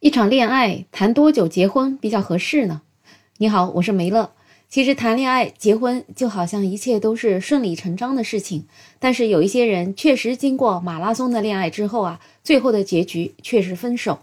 一场恋爱谈多久结婚比较合适呢？你好，我是梅乐。其实谈恋爱、结婚就好像一切都是顺理成章的事情，但是有一些人确实经过马拉松的恋爱之后啊，最后的结局却是分手。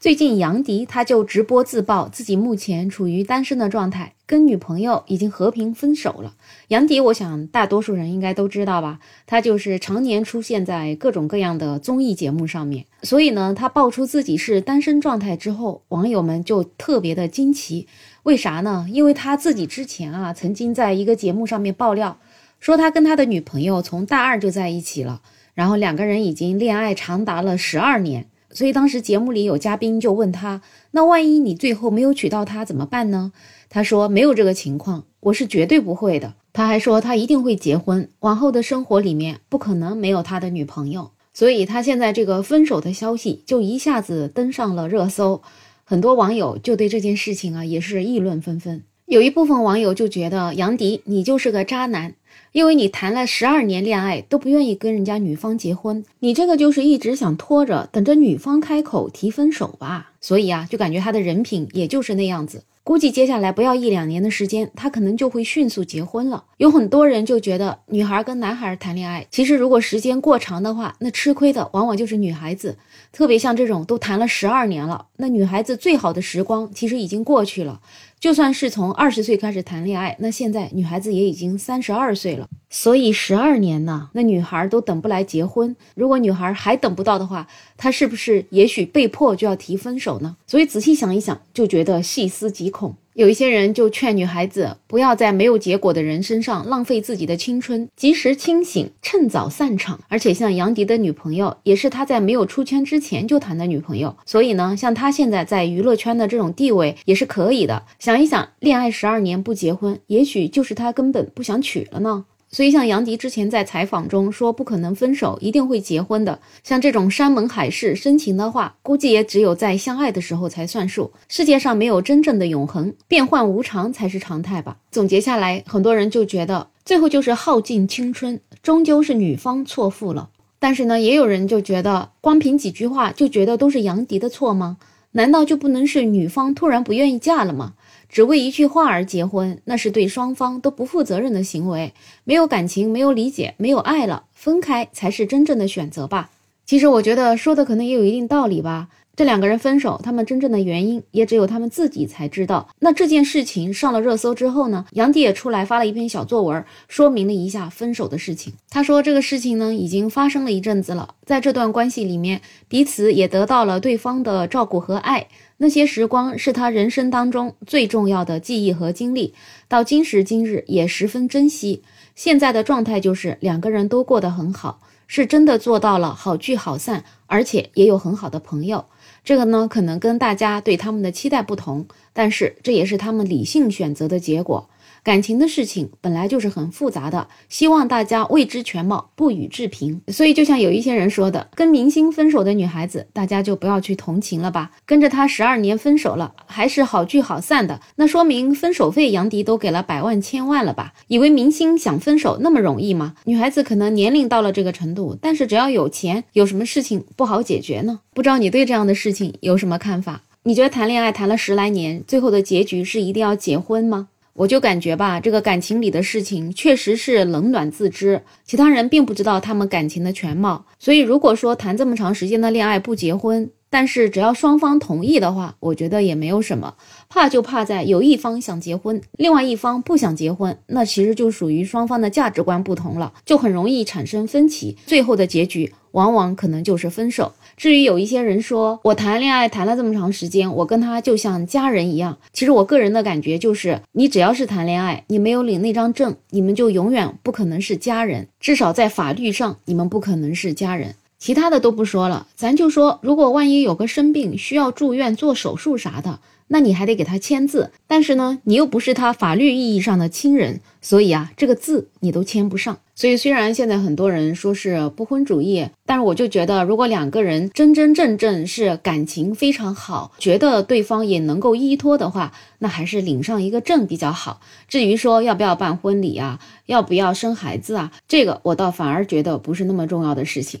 最近杨迪他就直播自曝自己目前处于单身的状态，跟女朋友已经和平分手了。杨迪，我想大多数人应该都知道吧？他就是常年出现在各种各样的综艺节目上面，所以呢，他爆出自己是单身状态之后，网友们就特别的惊奇。为啥呢？因为他自己之前啊，曾经在一个节目上面爆料，说他跟他的女朋友从大二就在一起了，然后两个人已经恋爱长达了十二年。所以当时节目里有嘉宾就问他：“那万一你最后没有娶到她怎么办呢？”他说：“没有这个情况，我是绝对不会的。”他还说他一定会结婚，往后的生活里面不可能没有他的女朋友。所以他现在这个分手的消息就一下子登上了热搜，很多网友就对这件事情啊也是议论纷纷。有一部分网友就觉得杨迪你就是个渣男。因为你谈了十二年恋爱都不愿意跟人家女方结婚，你这个就是一直想拖着，等着女方开口提分手吧。所以啊，就感觉他的人品也就是那样子。估计接下来不要一两年的时间，他可能就会迅速结婚了。有很多人就觉得，女孩跟男孩谈恋爱，其实如果时间过长的话，那吃亏的往往就是女孩子。特别像这种都谈了十二年了，那女孩子最好的时光其实已经过去了。就算是从二十岁开始谈恋爱，那现在女孩子也已经三十二岁了，所以十二年呢，那女孩都等不来结婚。如果女孩还等不到的话，她是不是也许被迫就要提分手呢？所以仔细想一想，就觉得细思极恐。有一些人就劝女孩子不要在没有结果的人身上浪费自己的青春，及时清醒，趁早散场。而且像杨迪的女朋友，也是他在没有出圈之前就谈的女朋友，所以呢，像他现在在娱乐圈的这种地位也是可以的。想一想，恋爱十二年不结婚，也许就是他根本不想娶了呢。所以，像杨迪之前在采访中说不可能分手，一定会结婚的。像这种山盟海誓、深情的话，估计也只有在相爱的时候才算数。世界上没有真正的永恒，变幻无常才是常态吧。总结下来，很多人就觉得最后就是耗尽青春，终究是女方错付了。但是呢，也有人就觉得，光凭几句话就觉得都是杨迪的错吗？难道就不能是女方突然不愿意嫁了吗？只为一句话而结婚，那是对双方都不负责任的行为。没有感情，没有理解，没有爱了，分开才是真正的选择吧。其实我觉得说的可能也有一定道理吧。这两个人分手，他们真正的原因也只有他们自己才知道。那这件事情上了热搜之后呢，杨迪也出来发了一篇小作文，说明了一下分手的事情。他说这个事情呢已经发生了一阵子了，在这段关系里面，彼此也得到了对方的照顾和爱。那些时光是他人生当中最重要的记忆和经历，到今时今日也十分珍惜。现在的状态就是两个人都过得很好，是真的做到了好聚好散，而且也有很好的朋友。这个呢，可能跟大家对他们的期待不同，但是这也是他们理性选择的结果。感情的事情本来就是很复杂的，希望大家未知全貌，不予置评。所以，就像有一些人说的，跟明星分手的女孩子，大家就不要去同情了吧。跟着他十二年分手了，还是好聚好散的，那说明分手费杨迪都给了百万千万了吧？以为明星想分手那么容易吗？女孩子可能年龄到了这个程度，但是只要有钱，有什么事情不好解决呢？不知道你对这样的事情有什么看法？你觉得谈恋爱谈了十来年，最后的结局是一定要结婚吗？我就感觉吧，这个感情里的事情确实是冷暖自知，其他人并不知道他们感情的全貌。所以，如果说谈这么长时间的恋爱不结婚，但是只要双方同意的话，我觉得也没有什么。怕就怕在有一方想结婚，另外一方不想结婚，那其实就属于双方的价值观不同了，就很容易产生分歧，最后的结局往往可能就是分手。至于有一些人说我谈恋爱谈了这么长时间，我跟他就像家人一样。其实我个人的感觉就是，你只要是谈恋爱，你没有领那张证，你们就永远不可能是家人。至少在法律上，你们不可能是家人。其他的都不说了，咱就说，如果万一有个生病需要住院做手术啥的。那你还得给他签字，但是呢，你又不是他法律意义上的亲人，所以啊，这个字你都签不上。所以虽然现在很多人说是不婚主义，但是我就觉得，如果两个人真真正正是感情非常好，觉得对方也能够依托的话，那还是领上一个证比较好。至于说要不要办婚礼啊，要不要生孩子啊，这个我倒反而觉得不是那么重要的事情。